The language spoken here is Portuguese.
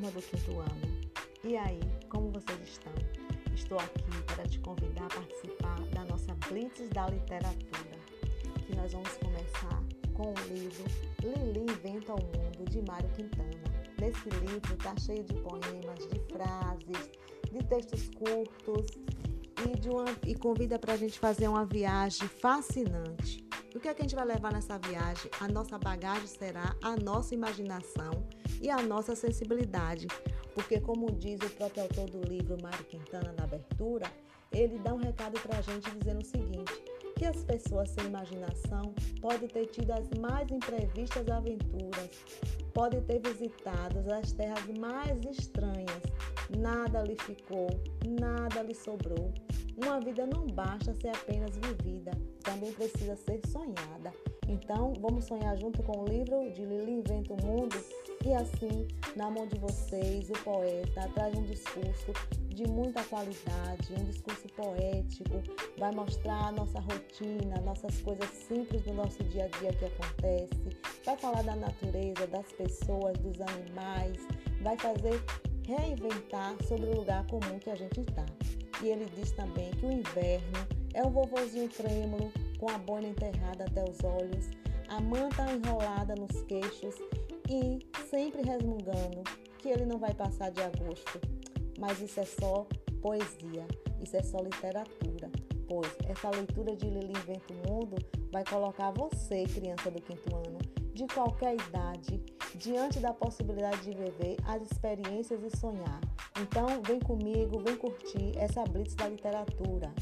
do quinto ano. E aí, como vocês estão? Estou aqui para te convidar a participar da nossa Blitz da Literatura, que nós vamos começar com o livro Lili Inventa o Mundo, de Mário Quintana. Nesse livro está cheio de poemas, de frases, de textos curtos e, de uma, e convida para a gente fazer uma viagem fascinante. Que é que a gente vai levar nessa viagem? A nossa bagagem será a nossa imaginação e a nossa sensibilidade. Porque, como diz o próprio autor do livro, Mário Quintana, na abertura, ele dá um recado para a gente dizendo o seguinte: que as pessoas sem imaginação podem ter tido as mais imprevistas aventuras, podem ter visitado as terras mais estranhas, nada lhe ficou, nada lhe sobrou. Uma vida não basta ser apenas vivida, também precisa ser sonhada. Então, vamos sonhar junto com o livro de Lili Inventa o Mundo e assim, na mão de vocês, o poeta traz um discurso de muita qualidade, um discurso poético, vai mostrar a nossa rotina, nossas coisas simples do nosso dia a dia que acontece, vai falar da natureza, das pessoas, dos animais, vai fazer reinventar sobre o lugar comum que a gente está. E ele diz também que o inverno é o vovozinho trêmulo com a boina enterrada até os olhos, a manta enrolada nos queixos e sempre resmungando que ele não vai passar de agosto. Mas isso é só poesia, isso é só literatura, pois essa leitura de Lili Inventa o Mundo vai colocar você, criança do quinto ano, de qualquer idade, diante da possibilidade de viver as experiências e sonhar. Então, vem comigo, vem curtir essa blitz da literatura.